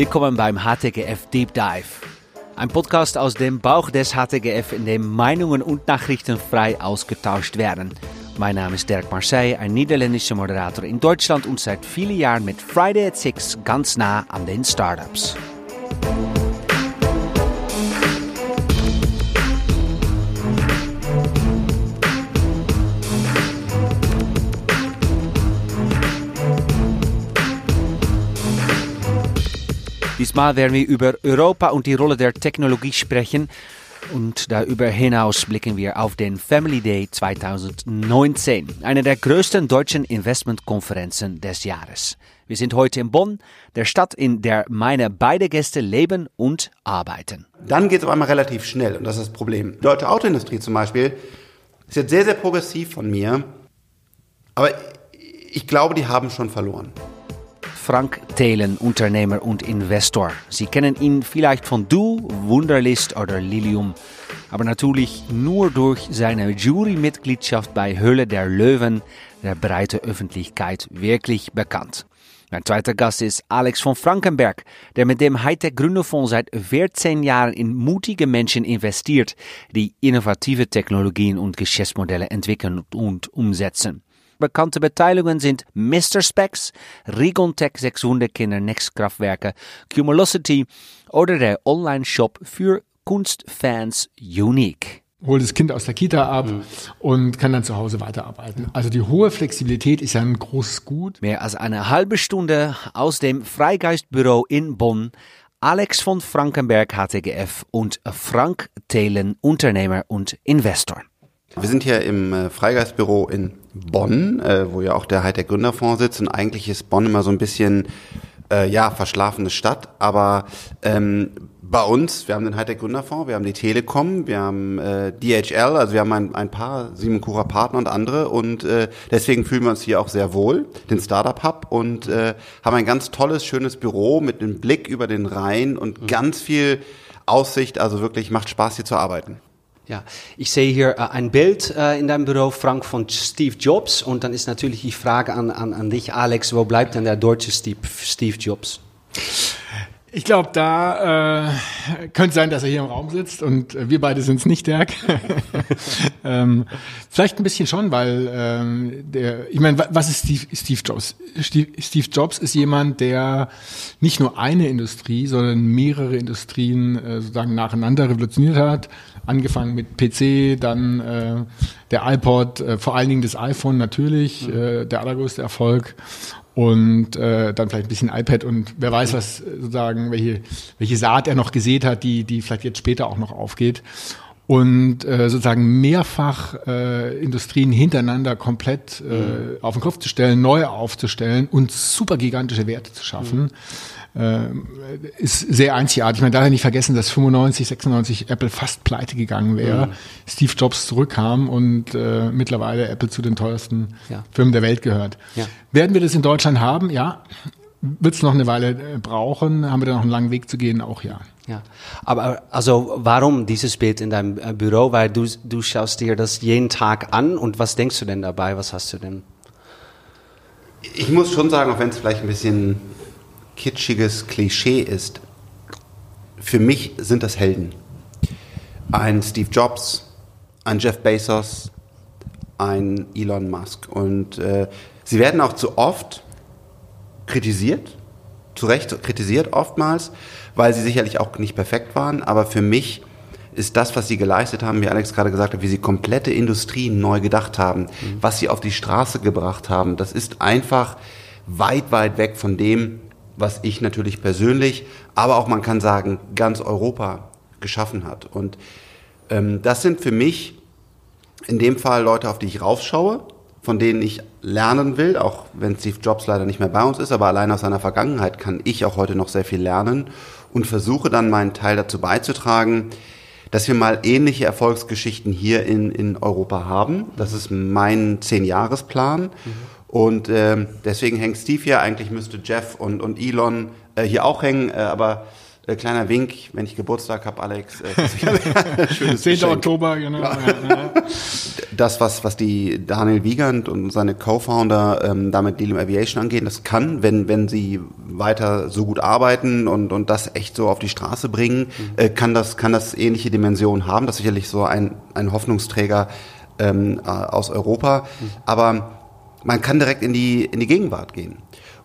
Willkommen beim HTGF Deep Dive. Ein Podcast aus dem Bauch des HTGF, in dem Meinungen und Nachrichten frei ausgetauscht werden. Mein Name ist Dirk Marseille, ein niederländischer Moderator in Deutschland und seit vielen Jahren mit Friday at Six ganz nah an den Startups. Diesmal werden wir über Europa und die Rolle der Technologie sprechen. Und darüber hinaus blicken wir auf den Family Day 2019, eine der größten deutschen Investmentkonferenzen des Jahres. Wir sind heute in Bonn, der Stadt, in der meine beide Gäste leben und arbeiten. Dann geht es auf einmal relativ schnell und das ist das Problem. Die deutsche Autoindustrie zum Beispiel ist jetzt sehr, sehr progressiv von mir, aber ich glaube, die haben schon verloren. Frank Thelen, Unternehmer und Investor. Sie kennen ihn vielleicht von Du, Wunderlist oder Lilium, aber natürlich nur durch seine Jurymitgliedschaft bei Höhle der Löwen der breite Öffentlichkeit wirklich bekannt. Mein zweiter Gast ist Alex von Frankenberg, der mit dem Hightech Gründerfonds seit 14 Jahren in mutige Menschen investiert, die innovative Technologien und Geschäftsmodelle entwickeln und umsetzen. Bekannte Beteiligungen sind Mr. Specs, Rigontech 600 Kinder Nextkraftwerke, Cumulosity oder der Online-Shop für Kunstfans Unique holt das Kind aus der Kita ab mhm. und kann dann zu Hause weiterarbeiten. Also die hohe Flexibilität ist ja ein großes Gut. Mehr als eine halbe Stunde aus dem Freigeistbüro in Bonn. Alex von Frankenberg HTGF und Frank Thelen, Unternehmer und Investor. Wir sind hier im äh, Freigeistbüro in Bonn, äh, wo ja auch der Hightech Gründerfonds sitzt. Und eigentlich ist Bonn immer so ein bisschen, äh, ja, verschlafene Stadt. Aber ähm, bei uns, wir haben den Hightech Gründerfonds, wir haben die Telekom, wir haben äh, DHL, also wir haben ein, ein paar Siemenkura Partner und andere. Und äh, deswegen fühlen wir uns hier auch sehr wohl, den Startup Hub. Und äh, haben ein ganz tolles, schönes Büro mit einem Blick über den Rhein und mhm. ganz viel Aussicht. Also wirklich macht Spaß hier zu arbeiten. Ja, ich sehe hier äh, ein Bild äh, in deinem Büro, Frank, von Steve Jobs. Und dann ist natürlich die Frage an, an, an dich, Alex, wo bleibt denn der deutsche Steve, Steve Jobs? Ich glaube, da äh, könnte sein, dass er hier im Raum sitzt und äh, wir beide sind es nicht, Dirk. ähm, vielleicht ein bisschen schon, weil ähm, der, ich meine, was ist Steve, Steve Jobs? Steve, Steve Jobs ist jemand, der nicht nur eine Industrie, sondern mehrere Industrien äh, sozusagen nacheinander revolutioniert hat. Angefangen mit PC, dann äh, der iPod, äh, vor allen Dingen das iPhone natürlich, mhm. äh, der allergrößte Erfolg und äh, dann vielleicht ein bisschen iPad und wer weiß, was sozusagen, welche, welche Saat er noch gesät hat, die, die vielleicht jetzt später auch noch aufgeht. Und äh, sozusagen mehrfach äh, Industrien hintereinander komplett äh, mhm. auf den Kopf zu stellen, neu aufzustellen und super gigantische Werte zu schaffen. Mhm äh, ist sehr einzigartig. Man darf ja nicht vergessen, dass 95, 96 Apple fast pleite gegangen wäre. Mhm. Steve Jobs zurückkam und äh, mittlerweile Apple zu den teuersten ja. Firmen der Welt gehört. Ja. Werden wir das in Deutschland haben? Ja. Wird es noch eine Weile äh, brauchen? Haben wir da noch einen langen Weg zu gehen? Auch ja. Ja, aber also warum dieses Bild in deinem äh, Büro? Weil du, du schaust dir das jeden Tag an und was denkst du denn dabei? Was hast du denn? Ich muss schon sagen, auch wenn es vielleicht ein bisschen kitschiges Klischee ist, für mich sind das Helden. Ein Steve Jobs, ein Jeff Bezos, ein Elon Musk. Und äh, sie werden auch zu oft kritisiert, zu Recht kritisiert oftmals, weil sie sicherlich auch nicht perfekt waren. Aber für mich ist das, was sie geleistet haben, wie Alex gerade gesagt hat, wie sie komplette Industrien neu gedacht haben, mhm. was sie auf die Straße gebracht haben, das ist einfach weit, weit weg von dem, was ich natürlich persönlich, aber auch man kann sagen, ganz Europa geschaffen hat. Und ähm, das sind für mich in dem Fall Leute, auf die ich raufschaue, von denen ich lernen will, auch wenn Steve Jobs leider nicht mehr bei uns ist, aber allein aus seiner Vergangenheit kann ich auch heute noch sehr viel lernen und versuche dann meinen Teil dazu beizutragen, dass wir mal ähnliche Erfolgsgeschichten hier in, in Europa haben. Das ist mein Zehn-Jahres-Plan. Mhm. Und äh, deswegen hängt Steve hier. Eigentlich müsste Jeff und, und Elon äh, hier auch hängen. Äh, aber Äh, kleiner Wink, wenn ich Geburtstag habe, Alex. Äh, schönes 10. Geschenk. Oktober, genau. Ja. Das, was, was die Daniel Wiegand und seine Co-Founder ähm, damit Lilium Aviation angehen, das kann, wenn, wenn sie weiter so gut arbeiten und, und das echt so auf die Straße bringen, mhm. äh, kann, das, kann das ähnliche Dimensionen haben. Das ist sicherlich so ein, ein Hoffnungsträger ähm, äh, aus Europa. Mhm. Aber man kann direkt in die, in die Gegenwart gehen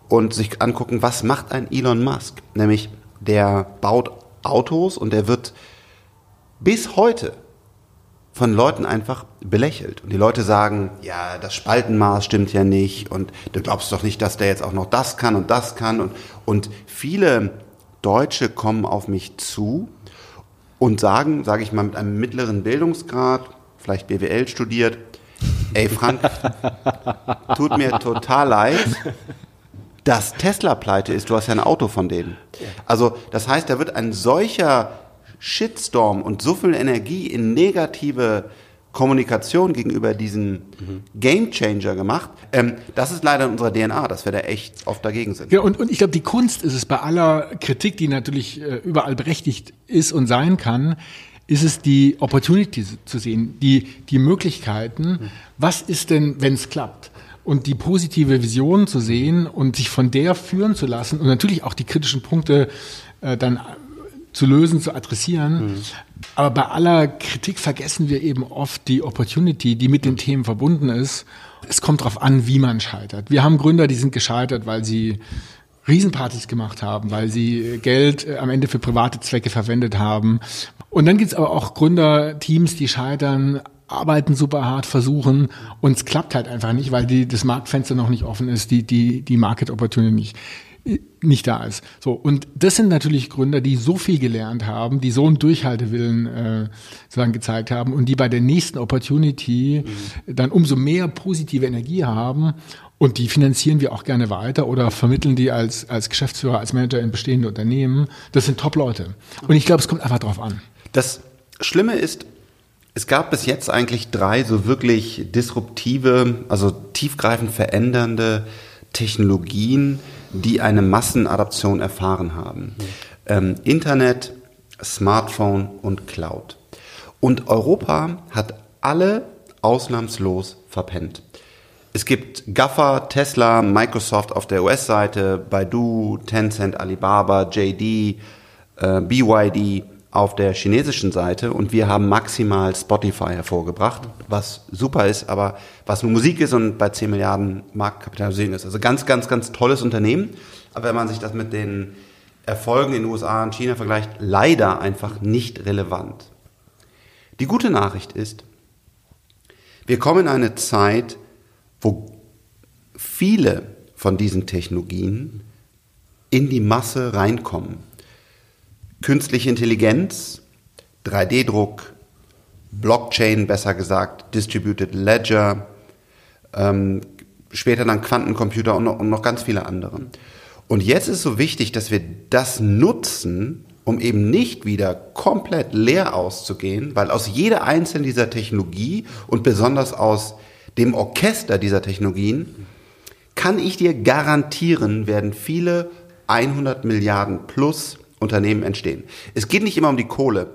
und sich angucken, was macht ein Elon Musk? Nämlich, der baut Autos und der wird bis heute von Leuten einfach belächelt. Und die Leute sagen, ja, das Spaltenmaß stimmt ja nicht und du glaubst doch nicht, dass der jetzt auch noch das kann und das kann. Und, und viele Deutsche kommen auf mich zu und sagen, sage ich mal, mit einem mittleren Bildungsgrad, vielleicht BWL studiert, ey Frank, tut mir total leid, dass Tesla pleite ist. Du hast ja ein Auto von denen. Also das heißt, da wird ein solcher Shitstorm und so viel Energie in negative Kommunikation gegenüber diesen mhm. Game Changer gemacht. Ähm, das ist leider in unserer DNA, dass wir da echt oft dagegen sind. Ja, und, und ich glaube, die Kunst ist es bei aller Kritik, die natürlich äh, überall berechtigt ist und sein kann, ist es die Opportunity zu sehen, die, die Möglichkeiten. Was ist denn, wenn es klappt? Und die positive Vision zu sehen und sich von der führen zu lassen und natürlich auch die kritischen Punkte äh, dann zu lösen, zu adressieren. Mhm. Aber bei aller Kritik vergessen wir eben oft die Opportunity, die mit den Themen verbunden ist. Es kommt darauf an, wie man scheitert. Wir haben Gründer, die sind gescheitert, weil sie Riesenpartys gemacht haben, weil sie Geld äh, am Ende für private Zwecke verwendet haben. Und dann gibt's aber auch Gründerteams, die scheitern, arbeiten super hart, versuchen und es klappt halt einfach nicht, weil die, das Marktfenster noch nicht offen ist, die, die, die Market Opportunity nicht nicht da ist. So und das sind natürlich Gründer, die so viel gelernt haben, die so einen Durchhaltewillen äh, sozusagen gezeigt haben und die bei der nächsten Opportunity mhm. dann umso mehr positive Energie haben und die finanzieren wir auch gerne weiter oder vermitteln die als, als Geschäftsführer, als Manager in bestehende Unternehmen. Das sind Top-Leute. Und ich glaube, es kommt einfach drauf an. Das Schlimme ist, es gab bis jetzt eigentlich drei so wirklich disruptive, also tiefgreifend verändernde Technologien, die eine Massenadaption erfahren haben. Ähm, Internet, Smartphone und Cloud. Und Europa hat alle ausnahmslos verpennt. Es gibt Gaffer, Tesla, Microsoft auf der US-Seite, Baidu, Tencent, Alibaba, JD, äh, BYD auf der chinesischen Seite und wir haben maximal Spotify hervorgebracht, was super ist, aber was nur Musik ist und bei 10 Milliarden Marktkapitalisierung ist. Also ganz, ganz, ganz tolles Unternehmen. Aber wenn man sich das mit den Erfolgen in den USA und China vergleicht, leider einfach nicht relevant. Die gute Nachricht ist, wir kommen in eine Zeit, wo viele von diesen Technologien in die Masse reinkommen. Künstliche Intelligenz, 3D-Druck, Blockchain besser gesagt, Distributed Ledger, ähm, später dann Quantencomputer und noch, und noch ganz viele andere. Und jetzt ist so wichtig, dass wir das nutzen, um eben nicht wieder komplett leer auszugehen, weil aus jeder einzelnen dieser Technologie und besonders aus dem Orchester dieser Technologien, kann ich dir garantieren, werden viele 100 Milliarden plus Unternehmen entstehen. Es geht nicht immer um die Kohle,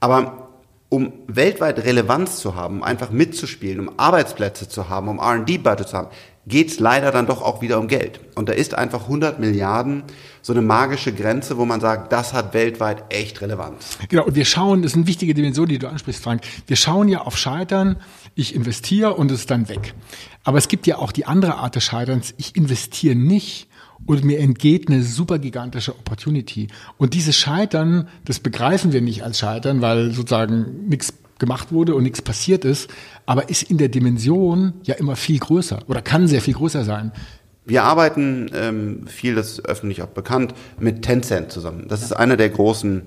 aber um weltweit Relevanz zu haben, einfach mitzuspielen, um Arbeitsplätze zu haben, um R&D-Budget zu haben, geht es leider dann doch auch wieder um Geld. Und da ist einfach 100 Milliarden so eine magische Grenze, wo man sagt, das hat weltweit echt Relevanz. Genau, und wir schauen, das ist eine wichtige Dimension, die du ansprichst, Frank. Wir schauen ja auf Scheitern, ich investiere und es ist dann weg. Aber es gibt ja auch die andere Art des Scheiterns, ich investiere nicht und mir entgeht eine super gigantische Opportunity. Und dieses Scheitern, das begreifen wir nicht als Scheitern, weil sozusagen nichts gemacht wurde und nichts passiert ist, aber ist in der Dimension ja immer viel größer oder kann sehr viel größer sein. Wir arbeiten ähm, viel, das ist öffentlich auch bekannt, mit Tencent zusammen. Das ist einer der großen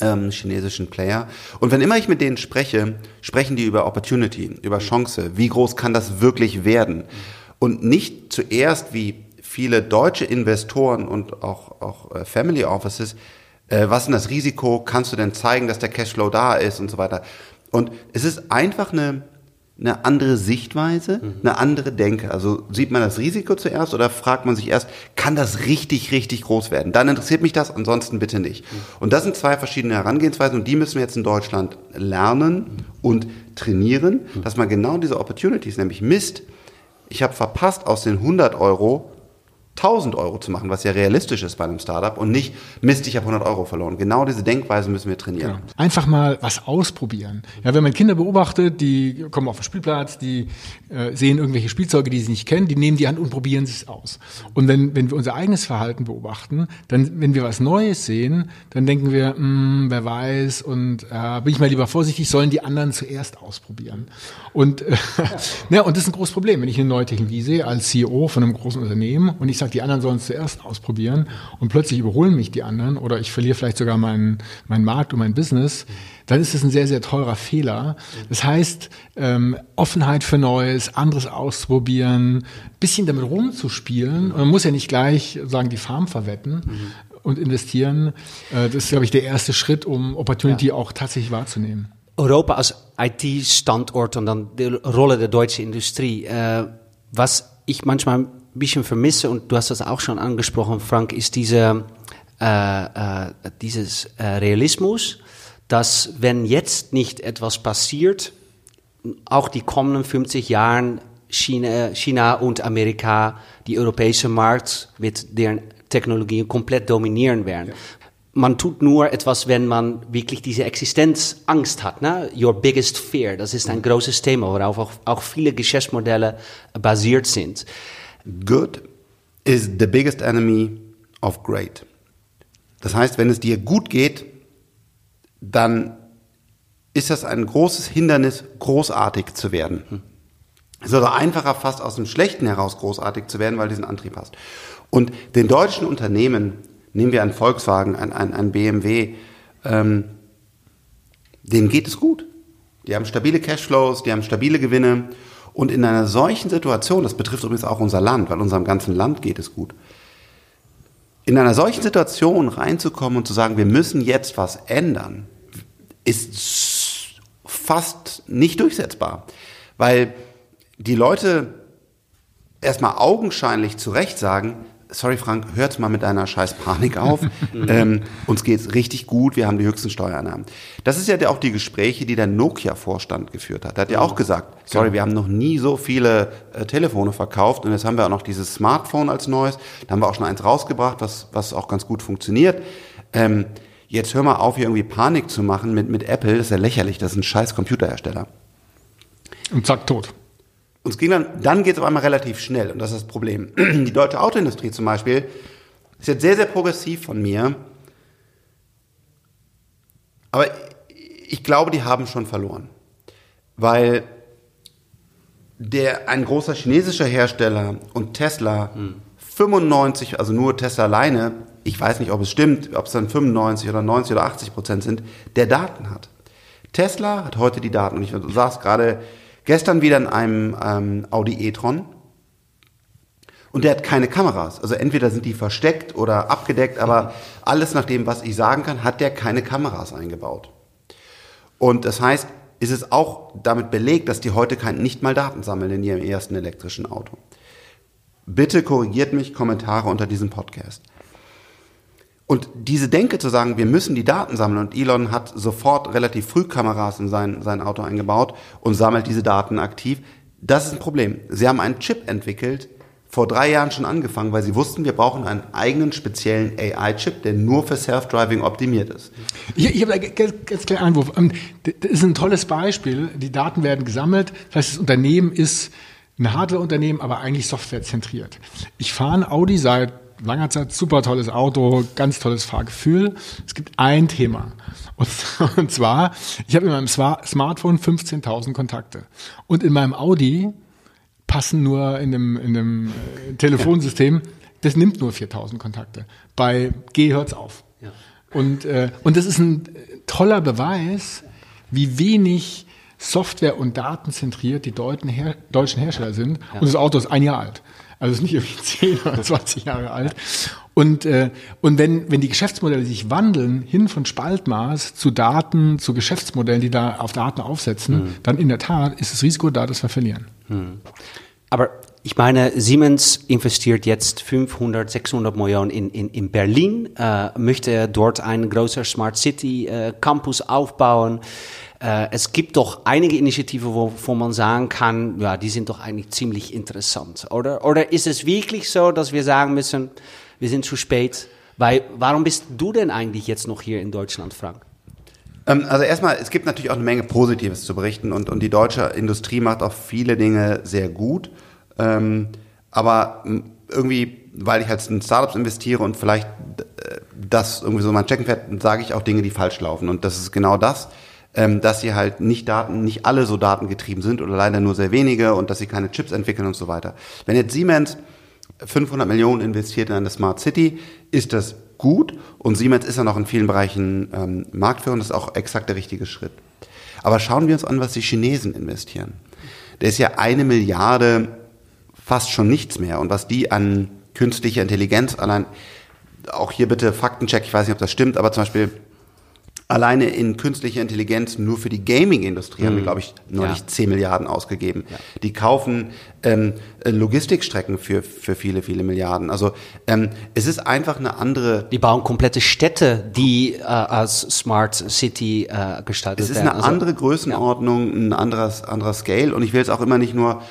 ähm, chinesischen Player. Und wenn immer ich mit denen spreche, sprechen die über Opportunity, über Chance. Wie groß kann das wirklich werden? Und nicht zuerst wie viele deutsche Investoren und auch, auch äh, Family Offices, äh, was ist denn das Risiko? Kannst du denn zeigen, dass der Cashflow da ist und so weiter? Und es ist einfach eine eine andere Sichtweise, eine andere Denke. Also sieht man das Risiko zuerst oder fragt man sich erst, kann das richtig, richtig groß werden? Dann interessiert mich das, ansonsten bitte nicht. Und das sind zwei verschiedene Herangehensweisen und die müssen wir jetzt in Deutschland lernen und trainieren, dass man genau diese Opportunities, nämlich Mist, ich habe verpasst aus den 100 Euro 1000 Euro zu machen, was ja realistisch ist bei einem Startup und nicht, Mist, ich habe 100 Euro verloren. Genau diese Denkweise müssen wir trainieren. Genau. Einfach mal was ausprobieren. Ja, wenn man Kinder beobachtet, die kommen auf den Spielplatz, die äh, sehen irgendwelche Spielzeuge, die sie nicht kennen, die nehmen die Hand und probieren es aus. Und wenn, wenn wir unser eigenes Verhalten beobachten, dann, wenn wir was Neues sehen, dann denken wir, mh, hm, wer weiß, und äh, bin ich mal lieber vorsichtig, sollen die anderen zuerst ausprobieren. Und, äh, ja. und das ist ein großes Problem, wenn ich eine neue Technologie sehe als CEO von einem großen Unternehmen und ich sage, die anderen sollen es zuerst ausprobieren und plötzlich überholen mich die anderen oder ich verliere vielleicht sogar meinen, meinen Markt und mein Business, dann ist es ein sehr, sehr teurer Fehler. Das heißt, ähm, Offenheit für Neues, anderes auszuprobieren, bisschen damit rumzuspielen. Und man muss ja nicht gleich sagen, die Farm verwetten. Mhm. Und investieren, äh, das ist, glaube ich, der erste Schritt, um Opportunity ja. auch tatsächlich wahrzunehmen. Europa als IT-Standort und dann die Rolle der deutschen Industrie. Äh, was ich manchmal bisschen vermisse, und du hast das auch schon angesprochen, Frank, ist diese, äh, äh, dieses äh, Realismus, dass wenn jetzt nicht etwas passiert, auch die kommenden 50 Jahren China, China und Amerika die europäische Markt mit deren Technologien komplett dominieren werden. Ja. Man tut nur etwas, wenn man wirklich diese Existenzangst hat. Ne? Your biggest fear, das ist ein großes Thema, worauf auch, auch viele Geschäftsmodelle basiert sind. Good is the biggest enemy of great. Das heißt, wenn es dir gut geht, dann ist das ein großes Hindernis, großartig zu werden. Es ist also einfacher, fast aus dem Schlechten heraus großartig zu werden, weil diesen Antrieb hast. Und den deutschen Unternehmen, nehmen wir einen Volkswagen, ein, ein, ein BMW, ähm, denen geht es gut. Die haben stabile Cashflows, die haben stabile Gewinne und in einer solchen Situation, das betrifft übrigens auch unser Land, weil unserem ganzen Land geht es gut, in einer solchen Situation reinzukommen und zu sagen, wir müssen jetzt was ändern, ist fast nicht durchsetzbar. Weil die Leute erstmal augenscheinlich zu Recht sagen, sorry Frank, hört mal mit deiner scheiß Panik auf. ähm, uns geht's richtig gut, wir haben die höchsten Steuereinnahmen. Das ist ja auch die Gespräche, die der Nokia-Vorstand geführt hat. Der hat ja auch gesagt, sorry, genau. wir haben noch nie so viele äh, Telefone verkauft und jetzt haben wir auch noch dieses Smartphone als neues. Da haben wir auch schon eins rausgebracht, was, was auch ganz gut funktioniert. Ähm, jetzt hör mal auf, hier irgendwie Panik zu machen mit, mit Apple, das ist ja lächerlich, das ist ein scheiß Computerhersteller. Und zack, tot. Und es ging dann, dann geht es auf einmal relativ schnell und das ist das Problem. Die deutsche Autoindustrie zum Beispiel ist jetzt sehr, sehr progressiv von mir. Aber ich glaube, die haben schon verloren. Weil der, ein großer chinesischer Hersteller und Tesla hm. 95, also nur Tesla alleine, ich weiß nicht, ob es stimmt, ob es dann 95 oder 90 oder 80 Prozent sind, der Daten hat. Tesla hat heute die Daten. Und ich, sagst gerade, Gestern wieder in einem ähm, Audi e-tron. Und der hat keine Kameras. Also entweder sind die versteckt oder abgedeckt, aber alles nach dem, was ich sagen kann, hat der keine Kameras eingebaut. Und das heißt, ist es auch damit belegt, dass die heute kein, nicht mal Daten sammeln in ihrem ersten elektrischen Auto. Bitte korrigiert mich, Kommentare unter diesem Podcast. Und diese Denke zu sagen, wir müssen die Daten sammeln und Elon hat sofort relativ früh Kameras in sein, sein Auto eingebaut und sammelt diese Daten aktiv, das ist ein Problem. Sie haben einen Chip entwickelt, vor drei Jahren schon angefangen, weil sie wussten, wir brauchen einen eigenen speziellen AI-Chip, der nur für Self-Driving optimiert ist. Ich, ich habe einen ganz, ganz kleinen Einwurf. Ähm, das ist ein tolles Beispiel. Die Daten werden gesammelt. Das heißt, das Unternehmen ist ein Hardware-Unternehmen, aber eigentlich softwarezentriert. Ich fahre ein Audi seit langer Zeit super tolles Auto, ganz tolles Fahrgefühl. Es gibt ein Thema. Und, und zwar, ich habe in meinem Smartphone 15.000 Kontakte. Und in meinem Audi passen nur in dem, in dem äh, Telefonsystem, das nimmt nur 4.000 Kontakte. Bei G hört's auf. Ja. Und, äh, und das ist ein toller Beweis, wie wenig Software- und datenzentriert die Her deutschen Hersteller sind. Ja. Und das Auto ist ein Jahr alt. Also ist nicht irgendwie 10 oder 20 Jahre alt. Und, äh, und wenn, wenn die Geschäftsmodelle sich wandeln, hin von Spaltmaß zu Daten, zu Geschäftsmodellen, die da auf Daten aufsetzen, mhm. dann in der Tat ist das Risiko da, dass wir verlieren. Mhm. Aber ich meine, Siemens investiert jetzt 500, 600 Millionen in, in, in Berlin, äh, möchte dort einen großen Smart City äh, Campus aufbauen. Äh, es gibt doch einige Initiativen, wo, wo man sagen kann, ja, die sind doch eigentlich ziemlich interessant, oder? Oder ist es wirklich so, dass wir sagen müssen, wir sind zu spät? Weil, warum bist du denn eigentlich jetzt noch hier in Deutschland, Frank? Ähm, also erstmal, es gibt natürlich auch eine Menge Positives zu berichten und, und die deutsche Industrie macht auch viele Dinge sehr gut. Ähm, aber irgendwie, weil ich halt in Startups investiere und vielleicht äh, das irgendwie so mein Checkenpferd, sage ich auch Dinge, die falsch laufen. Und das ist genau das, ähm, dass sie halt nicht Daten, nicht alle so datengetrieben sind oder leider nur sehr wenige und dass sie keine Chips entwickeln und so weiter. Wenn jetzt Siemens 500 Millionen investiert in eine Smart City, ist das gut und Siemens ist ja noch in vielen Bereichen ähm, Marktführer und das ist auch exakt der richtige Schritt. Aber schauen wir uns an, was die Chinesen investieren. Der ist ja eine Milliarde fast schon nichts mehr und was die an künstlicher Intelligenz allein, auch hier bitte Faktencheck, ich weiß nicht, ob das stimmt, aber zum Beispiel Alleine in künstlicher Intelligenz nur für die Gaming-Industrie mhm. haben wir, mhm. glaube ich, neulich ja. 10 Milliarden ausgegeben. Ja. Die kaufen ähm, Logistikstrecken für, für viele, viele Milliarden. Also ähm, es ist einfach eine andere... Die bauen komplette Städte, die äh, als Smart City äh, gestaltet werden. Es ist eine also, andere Größenordnung, ja. ein anderes, anderer Scale. Und ich will jetzt auch immer nicht nur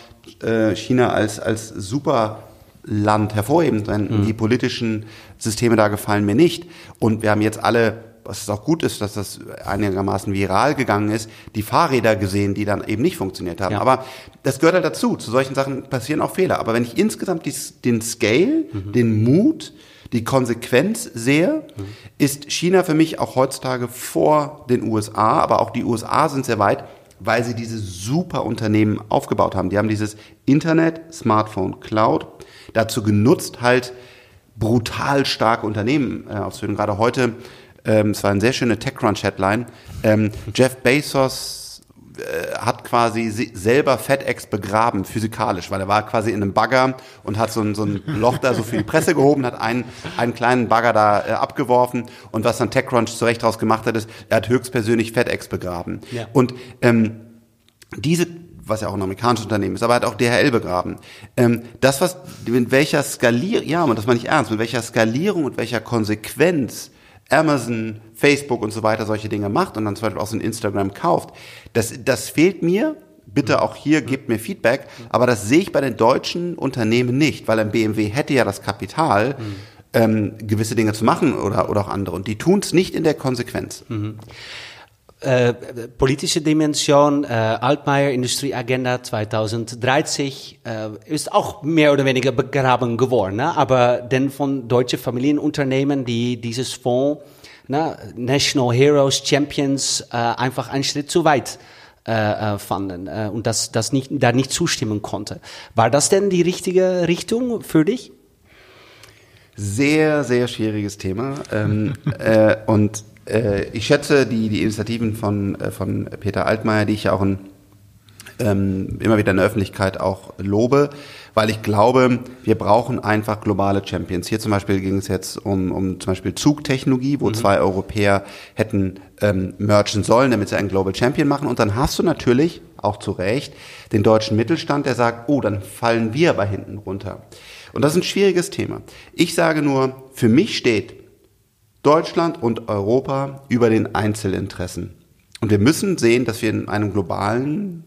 äh, China als, als super Land hervorheben, denn mhm. die politischen Systeme da gefallen mir nicht. Und wir haben jetzt alle was auch gut ist, dass das einigermaßen viral gegangen ist, die Fahrräder gesehen, die dann eben nicht funktioniert haben. Ja. Aber das gehört halt dazu. Zu solchen Sachen passieren auch Fehler. Aber wenn ich insgesamt die, den Scale, mhm. den Mut, die Konsequenz sehe, mhm. ist China für mich auch heutzutage vor den USA, aber auch die USA sind sehr weit, weil sie diese super Unternehmen aufgebaut haben. Die haben dieses Internet, Smartphone, Cloud dazu genutzt, halt brutal starke Unternehmen äh, auszuführen. Gerade heute ähm, es war eine sehr schöne TechCrunch-Headline. Ähm, Jeff Bezos äh, hat quasi selber FedEx begraben, physikalisch, weil er war quasi in einem Bagger und hat so ein, so ein Loch da so für die Presse gehoben, hat einen, einen kleinen Bagger da äh, abgeworfen und was dann TechCrunch zurecht daraus gemacht hat, ist, er hat höchstpersönlich FedEx begraben. Ja. Und ähm, diese was ja auch ein amerikanisches Unternehmen ist, aber hat auch DHL begraben. Ähm, das, was, mit welcher Skalierung, ja, und das meine ich ernst, mit welcher Skalierung und welcher Konsequenz Amazon, Facebook und so weiter solche Dinge macht und dann zum Beispiel auch so ein Instagram kauft, das, das fehlt mir. Bitte auch hier gebt mir Feedback, aber das sehe ich bei den deutschen Unternehmen nicht, weil ein BMW hätte ja das Kapital, mhm. ähm, gewisse Dinge zu machen oder, oder auch andere und die tun es nicht in der Konsequenz. Mhm. Äh, politische Dimension, äh, Altmaier Industrieagenda 2030 äh, ist auch mehr oder weniger begraben geworden. Ne? Aber denn von deutschen Familienunternehmen, die dieses Fonds, ne, National Heroes, Champions, äh, einfach einen Schritt zu weit äh, äh, fanden äh, und das, das nicht, da nicht zustimmen konnte. War das denn die richtige Richtung für dich? Sehr, sehr schwieriges Thema. Ähm, äh, und ich schätze die, die Initiativen von, äh, von Peter Altmaier, die ich ja auch in, ähm, immer wieder in der Öffentlichkeit auch lobe, weil ich glaube, wir brauchen einfach globale Champions. Hier zum Beispiel ging es jetzt um, um zum Beispiel Zugtechnologie, wo mhm. zwei Europäer hätten ähm, merchen sollen, damit sie einen Global Champion machen. Und dann hast du natürlich, auch zu Recht, den deutschen Mittelstand, der sagt, oh, dann fallen wir aber hinten runter. Und das ist ein schwieriges Thema. Ich sage nur, für mich steht Deutschland und Europa über den Einzelinteressen. Und wir müssen sehen, dass wir in einem globalen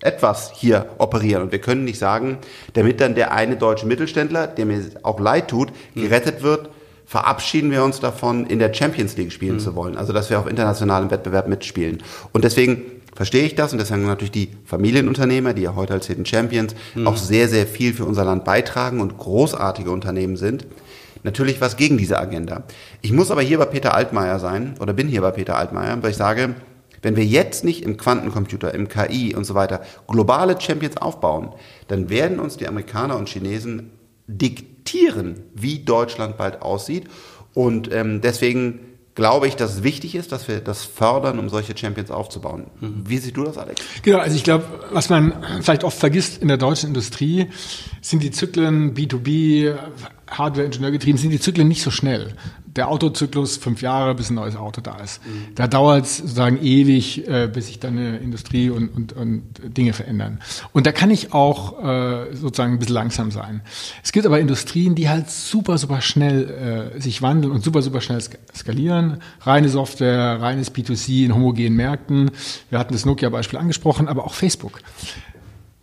etwas hier operieren. Und wir können nicht sagen, damit dann der eine deutsche Mittelständler, der mir auch leid tut, gerettet wird, verabschieden wir uns davon, in der Champions League spielen mhm. zu wollen. Also, dass wir auf internationalem Wettbewerb mitspielen. Und deswegen verstehe ich das und deswegen natürlich die Familienunternehmer, die ja heute als Hidden Champions mhm. auch sehr, sehr viel für unser Land beitragen und großartige Unternehmen sind natürlich was gegen diese Agenda. Ich muss aber hier bei Peter Altmaier sein oder bin hier bei Peter Altmaier, weil ich sage, wenn wir jetzt nicht im Quantencomputer, im KI und so weiter globale Champions aufbauen, dann werden uns die Amerikaner und Chinesen diktieren, wie Deutschland bald aussieht. Und ähm, deswegen glaube ich, dass es wichtig ist, dass wir das fördern, um solche Champions aufzubauen. Wie siehst du das, Alex? Genau, also ich glaube, was man vielleicht oft vergisst in der deutschen Industrie, sind die Zyklen B2B, Hardware-Ingenieur getrieben, sind die Zyklen nicht so schnell. Der Autozyklus fünf Jahre, bis ein neues Auto da ist. Mhm. Da dauert es sozusagen ewig, äh, bis sich dann eine Industrie und, und, und Dinge verändern. Und da kann ich auch äh, sozusagen ein bisschen langsam sein. Es gibt aber Industrien, die halt super, super schnell äh, sich wandeln und super, super schnell skalieren. Reine Software, reines B2C in homogenen Märkten. Wir hatten das Nokia-Beispiel angesprochen, aber auch Facebook.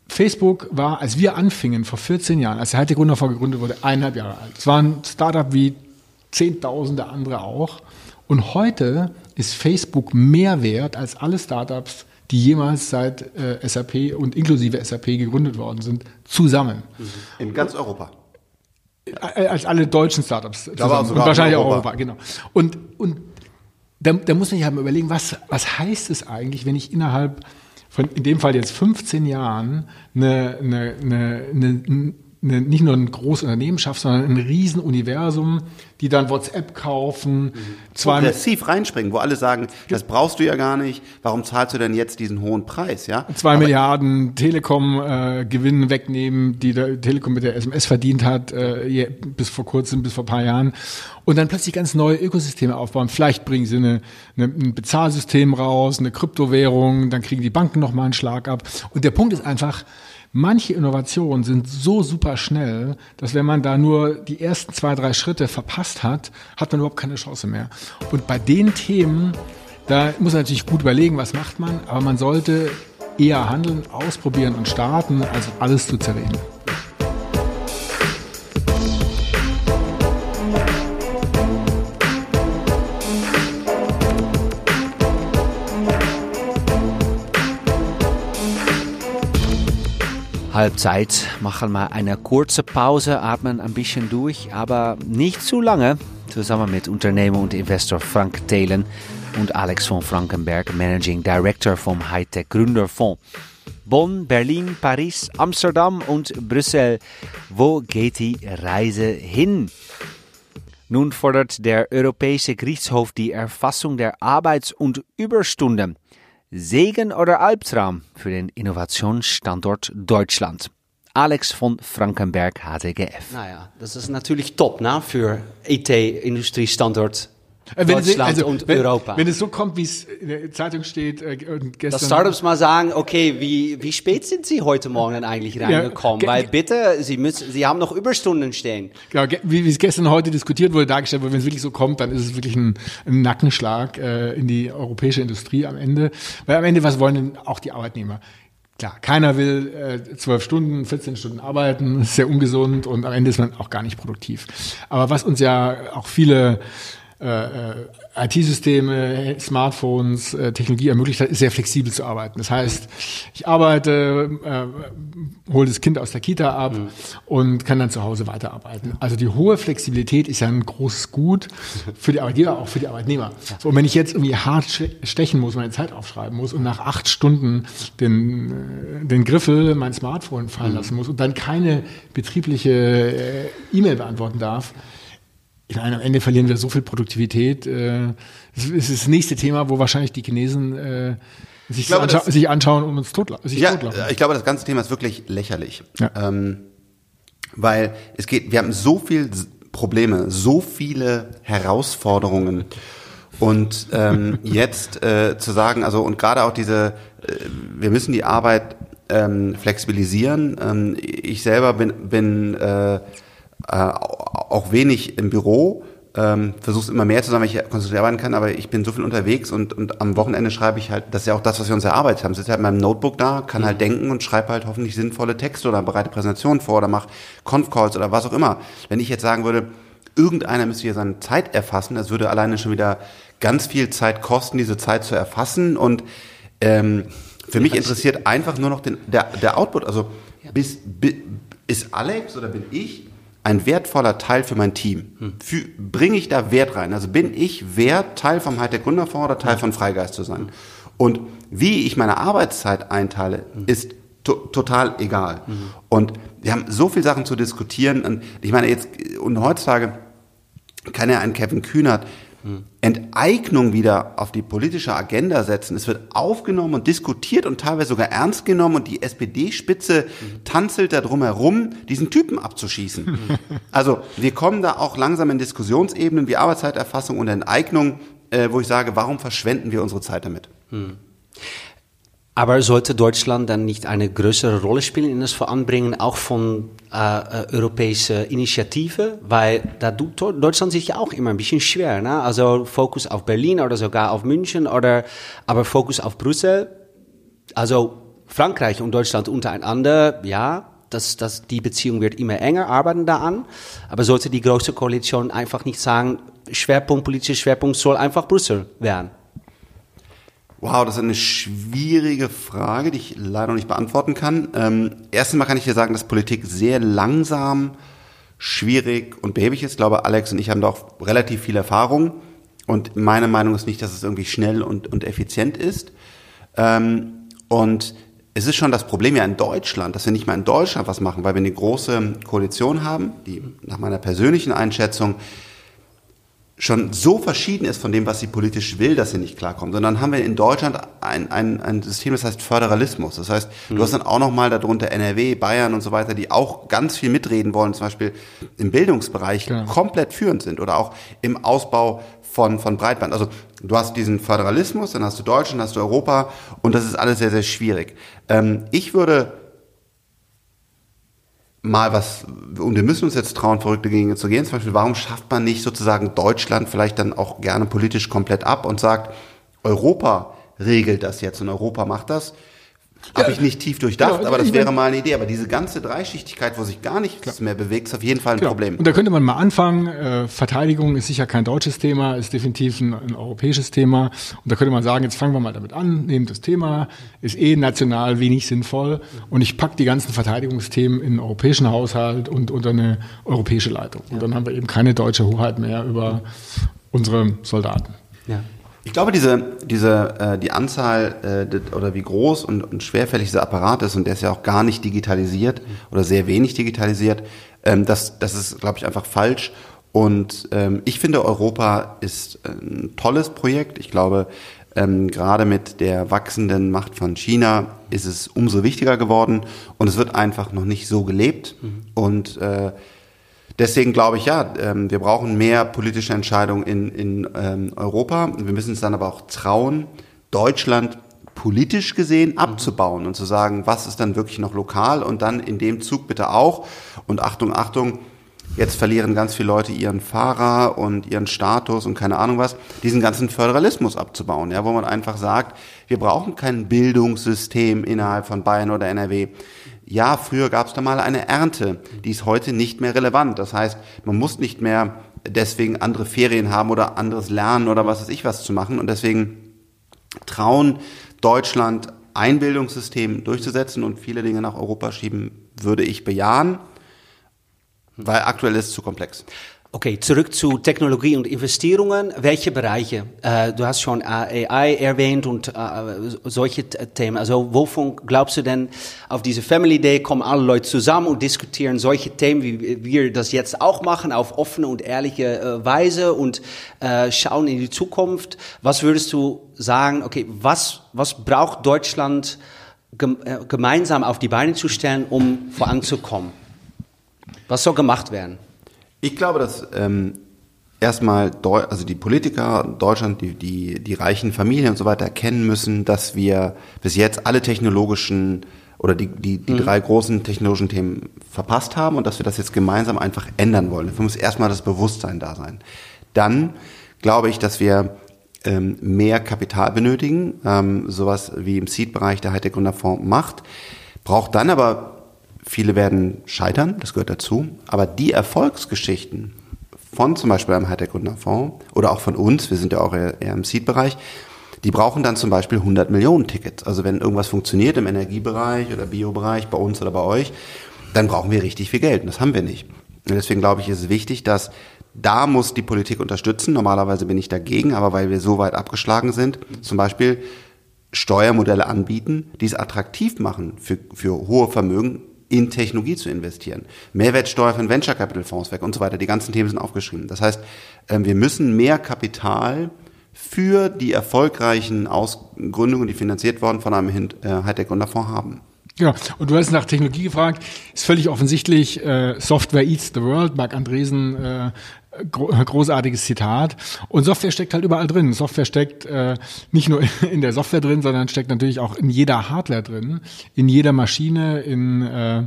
Facebook war, als wir anfingen, vor 14 Jahren, als der Hightech Gründerfonds gegründet wurde, eineinhalb Jahre alt. Es war ein Startup wie Zehntausende andere auch. Und heute ist Facebook mehr wert als alle Startups, die jemals seit äh, SAP und inklusive SAP gegründet worden sind, zusammen. In ganz Europa. Äh, als alle deutschen Startups zusammen. Und wahrscheinlich auch Europa, genau. Und, und da, da muss man sich halt überlegen, was, was heißt es eigentlich, wenn ich innerhalb von in dem Fall jetzt 15 Jahren eine, eine, eine, eine eine, nicht nur ein großes Unternehmen schafft, sondern ein Riesenuniversum, die dann WhatsApp kaufen. Mhm. Zwar Progressiv reinspringen, wo alle sagen, das brauchst du ja gar nicht, warum zahlst du denn jetzt diesen hohen Preis? Ja? Zwei Aber Milliarden Telekom-Gewinn äh, wegnehmen, die der Telekom mit der SMS verdient hat, äh, bis vor kurzem, bis vor ein paar Jahren. Und dann plötzlich ganz neue Ökosysteme aufbauen. Vielleicht bringen sie eine, eine, ein Bezahlsystem raus, eine Kryptowährung, dann kriegen die Banken nochmal einen Schlag ab. Und der Punkt ist einfach, Manche Innovationen sind so super schnell, dass wenn man da nur die ersten zwei, drei Schritte verpasst hat, hat man überhaupt keine Chance mehr. Und bei den Themen, da muss man natürlich gut überlegen, was macht man, aber man sollte eher handeln, ausprobieren und starten, als alles zu zerreden. Halbzeit. Machen wir eine kurze Pause, atmen ein bisschen durch, aber nicht zu lange. Zusammen mit Unternehmer und Investor Frank Thelen und Alex von Frankenberg, Managing Director vom Hightech Gründerfonds. Bonn, Berlin, Paris, Amsterdam und Brüssel. Wo geht die Reise hin? Nun fordert der Europäische Gerichtshof die Erfassung der Arbeits- und Überstunden. Segen oder Albtraum für den Innovationsstandort Deutschland? Alex von Frankenberg, HTGF. Naja, das ist natürlich top ne, für IT-Industriestandort äh, wenn Deutschland also, und wenn, Europa. Wenn es so kommt, wie es in der Zeitung steht, äh, gestern. Dass Startups mal sagen, okay, wie, wie spät sind Sie heute Morgen denn eigentlich reingekommen? Ja, Weil bitte, Sie müssen, Sie haben noch Überstunden stehen. Genau, wie, wie es gestern heute diskutiert wurde, dargestellt wurde, wenn es wirklich so kommt, dann ist es wirklich ein, ein Nackenschlag äh, in die europäische Industrie am Ende. Weil am Ende, was wollen denn auch die Arbeitnehmer? Klar, keiner will äh, zwölf äh, Stunden, 14 Stunden arbeiten, ist sehr ungesund und am Ende ist man auch gar nicht produktiv. Aber was uns ja auch viele IT-Systeme, Smartphones, äh, Technologie ermöglicht hat, ist sehr flexibel zu arbeiten. Das heißt, ich arbeite, äh, hole das Kind aus der Kita ab mhm. und kann dann zu Hause weiterarbeiten. Also die hohe Flexibilität ist ja ein großes Gut für die Arbeitgeber, auch für die Arbeitnehmer. So, und wenn ich jetzt irgendwie hart stechen muss, meine Zeit aufschreiben muss und nach acht Stunden den, äh, den Griffel mein Smartphone fallen mhm. lassen muss und dann keine betriebliche äh, E-Mail beantworten darf, ich meine, am Ende verlieren wir so viel Produktivität. Äh, das ist das nächste Thema, wo wahrscheinlich die Chinesen äh, sich, glaube, anscha sich anschauen und uns totlachen. Ja, totlachen. ich glaube, das ganze Thema ist wirklich lächerlich. Ja. Ähm, weil es geht, wir haben so viele Probleme, so viele Herausforderungen. Und ähm, jetzt äh, zu sagen, also und gerade auch diese, äh, wir müssen die Arbeit ähm, flexibilisieren. Ähm, ich selber bin, bin äh, äh, auch wenig im Büro. Ähm, versuche immer mehr zu sein, weil ich konzentriert arbeiten kann, aber ich bin so viel unterwegs und, und am Wochenende schreibe ich halt, das ist ja auch das, was wir uns erarbeitet haben. Sitze halt in meinem Notebook da, kann halt mhm. denken und schreibe halt hoffentlich sinnvolle Texte oder bereite Präsentationen vor oder mache Conf-Calls oder was auch immer. Wenn ich jetzt sagen würde, irgendeiner müsste hier seine Zeit erfassen, das würde alleine schon wieder ganz viel Zeit kosten, diese Zeit zu erfassen und ähm, für mich interessiert einfach nur noch den, der, der Output. Also bis, bis, ist Alex oder bin ich ein wertvoller Teil für mein Team? Hm. Bringe ich da Wert rein? Also bin ich wert, Teil vom Hightech Gründerfonds oder Teil von Freigeist zu sein? Und wie ich meine Arbeitszeit einteile, hm. ist to total egal. Mhm. Und wir haben so viele Sachen zu diskutieren. Und ich meine, jetzt, und heutzutage kann ja ein Kevin Kühnert Enteignung wieder auf die politische Agenda setzen. Es wird aufgenommen und diskutiert und teilweise sogar ernst genommen und die SPD-Spitze tanzelt da drum herum, diesen Typen abzuschießen. Also wir kommen da auch langsam in Diskussionsebenen wie Arbeitszeiterfassung und Enteignung, äh, wo ich sage, warum verschwenden wir unsere Zeit damit? Aber sollte Deutschland dann nicht eine größere Rolle spielen in das Voranbringen auch von äh, äh, europäischen Initiativen? Weil da tut Deutschland sich ja auch immer ein bisschen schwer. Ne? Also Fokus auf Berlin oder sogar auf München oder aber Fokus auf Brüssel. Also Frankreich und Deutschland untereinander, ja, das, das, die Beziehung wird immer enger, arbeiten da an. Aber sollte die große Koalition einfach nicht sagen, Schwerpunkt, politischer Schwerpunkt soll einfach Brüssel werden? Wow, das ist eine schwierige Frage, die ich leider noch nicht beantworten kann. Ähm, erstens mal kann ich dir sagen, dass Politik sehr langsam, schwierig und behäbig ist. Ich glaube, Alex und ich haben da auch relativ viel Erfahrung. Und meine Meinung ist nicht, dass es irgendwie schnell und, und effizient ist. Ähm, und es ist schon das Problem ja in Deutschland, dass wir nicht mal in Deutschland was machen, weil wir eine große Koalition haben, die nach meiner persönlichen Einschätzung schon so verschieden ist von dem, was sie politisch will, dass sie nicht klarkommen, sondern haben wir in Deutschland ein, ein, ein System, das heißt Föderalismus. Das heißt, mhm. du hast dann auch nochmal darunter NRW, Bayern und so weiter, die auch ganz viel mitreden wollen, zum Beispiel im Bildungsbereich genau. komplett führend sind oder auch im Ausbau von, von Breitband. Also du hast diesen Föderalismus, dann hast du Deutschland, dann hast du Europa und das ist alles sehr, sehr schwierig. Ähm, ich würde mal was, und wir müssen uns jetzt trauen, verrückte Gegenden zu gehen. Zum Beispiel, warum schafft man nicht sozusagen Deutschland vielleicht dann auch gerne politisch komplett ab und sagt, Europa regelt das jetzt und Europa macht das. Habe ich nicht tief durchdacht, genau, aber das wäre mal eine Idee. Aber diese ganze Dreischichtigkeit, wo sich gar nichts klar. mehr bewegt, ist auf jeden Fall ein klar. Problem. Und da könnte man mal anfangen. Äh, Verteidigung ist sicher kein deutsches Thema, ist definitiv ein, ein, europäisches Thema. Und da könnte man sagen, jetzt fangen wir mal damit an, nehmen das Thema, ist eh national wenig sinnvoll. Und ich packe die ganzen Verteidigungsthemen in einen europäischen Haushalt und unter eine europäische Leitung. Und dann haben wir eben keine deutsche Hoheit mehr über unsere Soldaten. Ja. Ich glaube, diese, diese, äh, die Anzahl äh, oder wie groß und, und schwerfällig dieser Apparat ist, und der ist ja auch gar nicht digitalisiert oder sehr wenig digitalisiert, ähm, das, das ist, glaube ich, einfach falsch. Und ähm, ich finde, Europa ist ein tolles Projekt. Ich glaube, ähm, gerade mit der wachsenden Macht von China ist es umso wichtiger geworden und es wird einfach noch nicht so gelebt. Mhm. Und äh, Deswegen glaube ich, ja, ähm, wir brauchen mehr politische Entscheidungen in, in ähm, Europa. Wir müssen es dann aber auch trauen, Deutschland politisch gesehen mhm. abzubauen und zu sagen, was ist dann wirklich noch lokal und dann in dem Zug bitte auch. Und Achtung, Achtung, jetzt verlieren ganz viele Leute ihren Fahrer und ihren Status und keine Ahnung was, diesen ganzen Föderalismus abzubauen, ja, wo man einfach sagt, wir brauchen kein Bildungssystem innerhalb von Bayern oder NRW ja, früher gab es da mal eine Ernte, die ist heute nicht mehr relevant. Das heißt, man muss nicht mehr deswegen andere Ferien haben oder anderes lernen oder was weiß ich was zu machen. Und deswegen trauen Deutschland ein Bildungssystem durchzusetzen und viele Dinge nach Europa schieben, würde ich bejahen, weil aktuell ist es zu komplex. Okay, zurück zu Technologie und Investierungen. Welche Bereiche? Äh, du hast schon AI erwähnt und äh, solche Themen. Also wovon glaubst du denn, auf diese Family Day kommen alle Leute zusammen und diskutieren solche Themen, wie wir das jetzt auch machen, auf offene und ehrliche äh, Weise und äh, schauen in die Zukunft. Was würdest du sagen, okay, was, was braucht Deutschland äh, gemeinsam auf die Beine zu stellen, um voranzukommen? Was soll gemacht werden? Ich glaube, dass ähm, erstmal also die Politiker Deutschland, die, die, die reichen Familien und so weiter erkennen müssen, dass wir bis jetzt alle technologischen oder die, die, die mhm. drei großen technologischen Themen verpasst haben und dass wir das jetzt gemeinsam einfach ändern wollen. Dafür muss erstmal das Bewusstsein da sein. Dann glaube ich, dass wir ähm, mehr Kapital benötigen, ähm, sowas wie im Seed-Bereich der Hightech-Gründerfonds macht, braucht dann aber Viele werden scheitern, das gehört dazu. Aber die Erfolgsgeschichten von zum Beispiel einem Hightech-Gründerfonds oder auch von uns, wir sind ja auch eher, im Seed-Bereich, die brauchen dann zum Beispiel 100 Millionen Tickets. Also wenn irgendwas funktioniert im Energiebereich oder Biobereich, bei uns oder bei euch, dann brauchen wir richtig viel Geld. Und das haben wir nicht. Und deswegen glaube ich, ist es wichtig, dass da muss die Politik unterstützen. Normalerweise bin ich dagegen, aber weil wir so weit abgeschlagen sind, zum Beispiel Steuermodelle anbieten, die es attraktiv machen für, für hohe Vermögen in Technologie zu investieren. Mehrwertsteuer von Venture Capital Fonds weg und so weiter. Die ganzen Themen sind aufgeschrieben. Das heißt, ähm, wir müssen mehr Kapital für die erfolgreichen Ausgründungen, die finanziert worden von einem äh, Hightech-Gründerfonds haben. Genau. Und du hast nach Technologie gefragt. Ist völlig offensichtlich, äh, Software eats the world. Marc Andresen äh, großartiges Zitat. Und Software steckt halt überall drin. Software steckt äh, nicht nur in der Software drin, sondern steckt natürlich auch in jeder Hardware drin, in jeder Maschine, in, äh,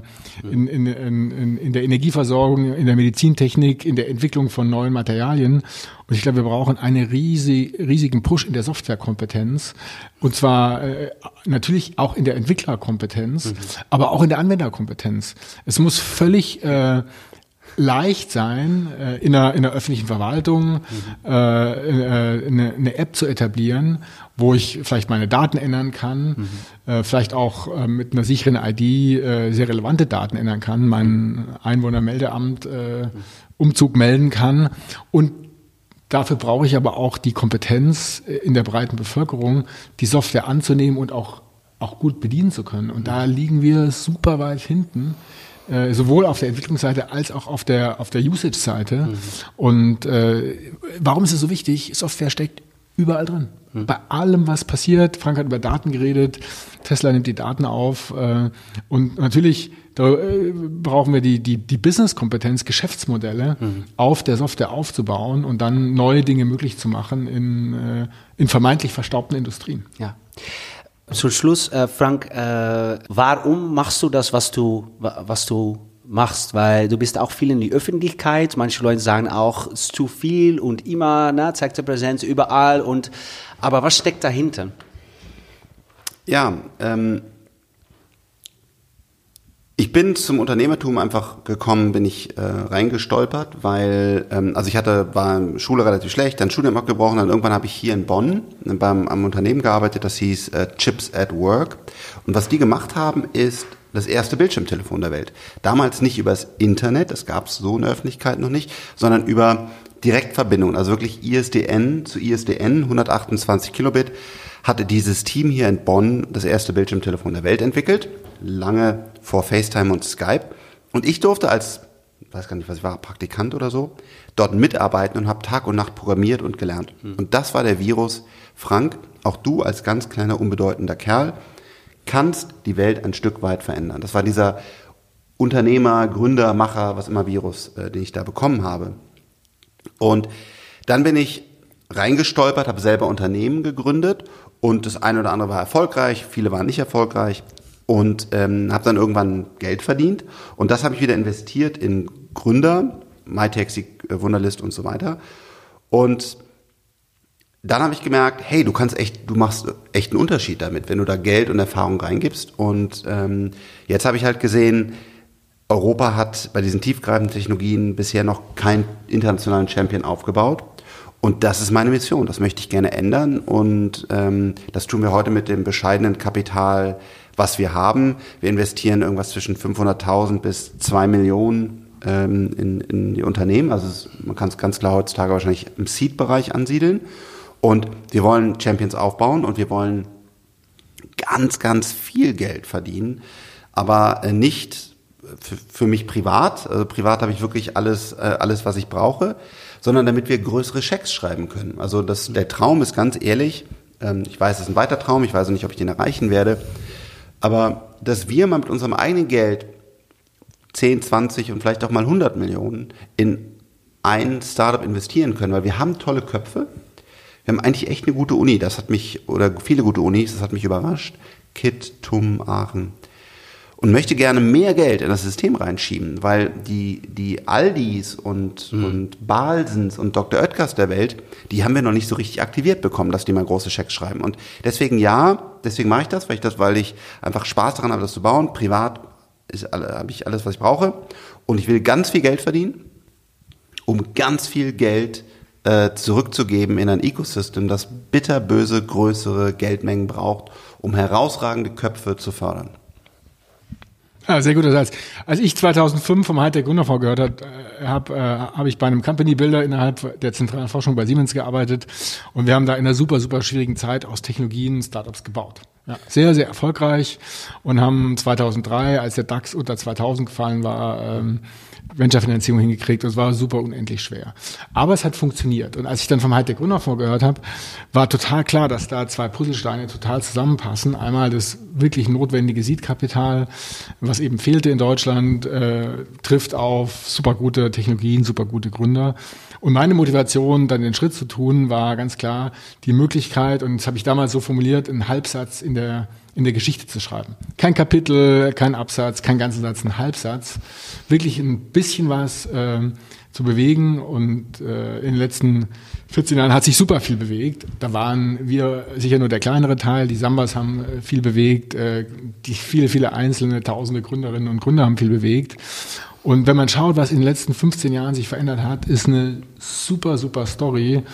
in, in, in, in der Energieversorgung, in der Medizintechnik, in der Entwicklung von neuen Materialien. Und ich glaube, wir brauchen einen riesig, riesigen Push in der Softwarekompetenz. Und zwar äh, natürlich auch in der Entwicklerkompetenz, mhm. aber auch in der Anwenderkompetenz. Es muss völlig äh, leicht sein, äh, in, einer, in der öffentlichen Verwaltung mhm. äh, eine, eine App zu etablieren, wo ich vielleicht meine Daten ändern kann, mhm. äh, vielleicht auch äh, mit einer sicheren ID äh, sehr relevante Daten ändern kann, mein Einwohnermeldeamt äh, Umzug melden kann und Dafür brauche ich aber auch die Kompetenz äh, in der breiten Bevölkerung, die Software anzunehmen und auch, auch gut bedienen zu können. Und da liegen wir super weit hinten äh, sowohl auf der Entwicklungsseite als auch auf der, auf der Usage-Seite. Mhm. Und äh, warum ist es so wichtig? Software steckt überall drin. Mhm. Bei allem, was passiert. Frank hat über Daten geredet, Tesla nimmt die Daten auf. Äh, und natürlich äh, brauchen wir die, die, die Business-Kompetenz, Geschäftsmodelle mhm. auf der Software aufzubauen und dann neue Dinge möglich zu machen in, äh, in vermeintlich verstaubten Industrien. Ja. Zum Schluss, äh, Frank, äh, warum machst du das, was du, was du machst? Weil du bist auch viel in die Öffentlichkeit. Manche Leute sagen auch, es ist zu viel und immer, ne, zeigt der Präsenz überall. Und, aber was steckt dahinter? Ja, ähm, ich bin zum Unternehmertum einfach gekommen, bin ich äh, reingestolpert, weil ähm, also ich hatte war Schule relativ schlecht, dann Studium abgebrochen, dann irgendwann habe ich hier in Bonn beim am Unternehmen gearbeitet, das hieß äh, Chips at Work und was die gemacht haben ist das erste Bildschirmtelefon der Welt. Damals nicht übers Internet, das gab es so in der Öffentlichkeit noch nicht, sondern über Direktverbindungen, also wirklich ISDN zu ISDN 128 Kilobit hatte dieses Team hier in Bonn das erste Bildschirmtelefon der Welt entwickelt, lange vor FaceTime und Skype. Und ich durfte als, weiß gar nicht, was ich war, Praktikant oder so, dort mitarbeiten und habe Tag und Nacht programmiert und gelernt. Mhm. Und das war der Virus. Frank, auch du als ganz kleiner, unbedeutender Kerl, kannst die Welt ein Stück weit verändern. Das war dieser Unternehmer, Gründer, Macher, was immer Virus, äh, den ich da bekommen habe. Und dann bin ich reingestolpert, habe selber Unternehmen gegründet und das eine oder andere war erfolgreich, viele waren nicht erfolgreich und ähm, habe dann irgendwann Geld verdient und das habe ich wieder investiert in Gründer, MyTaxi, äh, Wunderlist und so weiter. Und dann habe ich gemerkt, hey, du kannst echt, du machst echt einen Unterschied damit, wenn du da Geld und Erfahrung reingibst. Und ähm, jetzt habe ich halt gesehen, Europa hat bei diesen tiefgreifenden Technologien bisher noch keinen internationalen Champion aufgebaut. Und das ist meine Mission. Das möchte ich gerne ändern. Und ähm, das tun wir heute mit dem bescheidenen Kapital, was wir haben. Wir investieren irgendwas zwischen 500.000 bis 2 Millionen ähm, in, in die Unternehmen. Also es, man kann es ganz klar heutzutage wahrscheinlich im Seed-Bereich ansiedeln. Und wir wollen Champions aufbauen und wir wollen ganz, ganz viel Geld verdienen, aber äh, nicht für, für mich privat. Also privat habe ich wirklich alles, äh, alles, was ich brauche, sondern damit wir größere Schecks schreiben können. Also das, der Traum ist ganz ehrlich, ähm, ich weiß, es ist ein weiter Traum, ich weiß nicht, ob ich den erreichen werde, aber dass wir mal mit unserem eigenen Geld 10, 20 und vielleicht auch mal 100 Millionen in ein Startup investieren können, weil wir haben tolle Köpfe. Wir haben eigentlich echt eine gute Uni, das hat mich, oder viele gute Unis, das hat mich überrascht. KIT, TUM, Aachen und möchte gerne mehr Geld in das System reinschieben, weil die, die Aldis und, mhm. und Balsens und Dr. Oetkers der Welt, die haben wir noch nicht so richtig aktiviert bekommen, dass die mal große Schecks schreiben. Und deswegen ja, deswegen mache ich das, weil ich das, weil ich einfach Spaß daran habe, das zu bauen. Privat habe ich alles, was ich brauche. Und ich will ganz viel Geld verdienen, um ganz viel Geld äh, zurückzugeben in ein Ecosystem, das bitterböse größere Geldmengen braucht, um herausragende Köpfe zu fördern. Ja, sehr guter Satz. Als ich 2005 vom Hightech Gründerfonds gehört habe, äh, habe äh, hab ich bei einem Company Builder innerhalb der zentralen Forschung bei Siemens gearbeitet und wir haben da in einer super, super schwierigen Zeit aus Technologien Startups gebaut. Ja, sehr, sehr erfolgreich und haben 2003, als der DAX unter 2000 gefallen war, ähm, Venture-Finanzierung hingekriegt. Das war super unendlich schwer. Aber es hat funktioniert. Und als ich dann vom Hightech Gründerfonds gehört habe, war total klar, dass da zwei Puzzlesteine total zusammenpassen. Einmal das wirklich notwendige Seedkapital, was eben fehlte in Deutschland, äh, trifft auf super gute Technologien, super gute Gründer. Und meine Motivation, dann den Schritt zu tun, war ganz klar die Möglichkeit, und das habe ich damals so formuliert, einen Halbsatz in der in der Geschichte zu schreiben. Kein Kapitel, kein Absatz, kein ganzer Satz, ein Halbsatz. Wirklich ein bisschen was äh, zu bewegen und äh, in den letzten 14 Jahren hat sich super viel bewegt. Da waren wir sicher nur der kleinere Teil. Die Sambas haben äh, viel bewegt. Äh, die viele, viele einzelne, tausende Gründerinnen und Gründer haben viel bewegt. Und wenn man schaut, was in den letzten 15 Jahren sich verändert hat, ist eine super, super Story,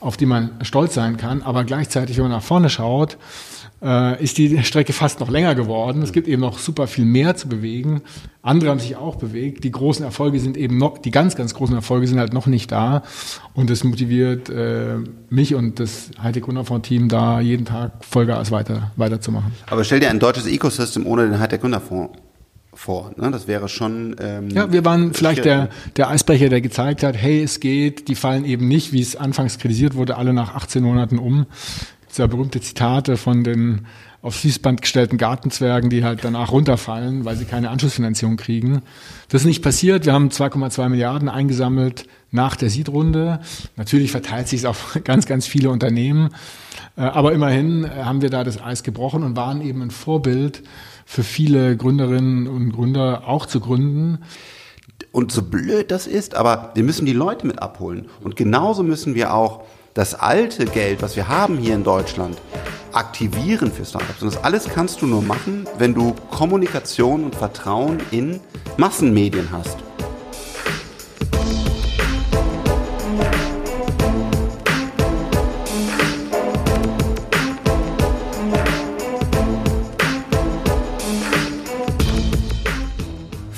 auf die man stolz sein kann. Aber gleichzeitig, wenn man nach vorne schaut, äh, ist die Strecke fast noch länger geworden. Es gibt eben noch super viel mehr zu bewegen. Andere haben sich auch bewegt. Die großen Erfolge sind eben noch, die ganz, ganz großen Erfolge sind halt noch nicht da. Und das motiviert äh, mich und das Hightech Gründerfonds Team da jeden Tag Vollgas weiter, weiterzumachen. Aber stell dir ein deutsches Ecosystem ohne den Hightech Gründerfonds vor. Ne? Das wäre schon. Ähm, ja, wir waren vielleicht der, der Eisbrecher, der gezeigt hat, hey, es geht, die fallen eben nicht, wie es anfangs kritisiert wurde, alle nach 18 Monaten um sehr berühmte Zitate von den aufs Fließband gestellten Gartenzwergen, die halt danach runterfallen, weil sie keine Anschlussfinanzierung kriegen. Das ist nicht passiert. Wir haben 2,2 Milliarden eingesammelt nach der Seed-Runde. Natürlich verteilt sich es auf ganz, ganz viele Unternehmen. Äh, aber immerhin äh, haben wir da das Eis gebrochen und waren eben ein Vorbild für viele Gründerinnen und Gründer auch zu gründen. Und so blöd das ist, aber wir müssen die Leute mit abholen. Und genauso müssen wir auch das alte Geld, was wir haben hier in Deutschland, aktivieren für Startups. Und das alles kannst du nur machen, wenn du Kommunikation und Vertrauen in Massenmedien hast.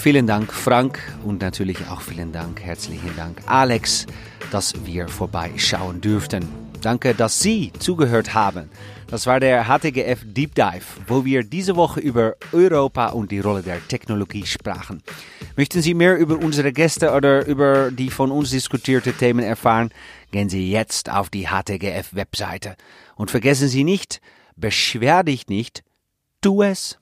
Vielen Dank, Frank, und natürlich auch vielen Dank, herzlichen Dank, Alex dass wir vorbeischauen dürften. Danke, dass Sie zugehört haben. Das war der HTGF Deep Dive, wo wir diese Woche über Europa und die Rolle der Technologie sprachen. Möchten Sie mehr über unsere Gäste oder über die von uns diskutierte Themen erfahren? Gehen Sie jetzt auf die HTGF Webseite. Und vergessen Sie nicht, beschwer dich nicht, tu es.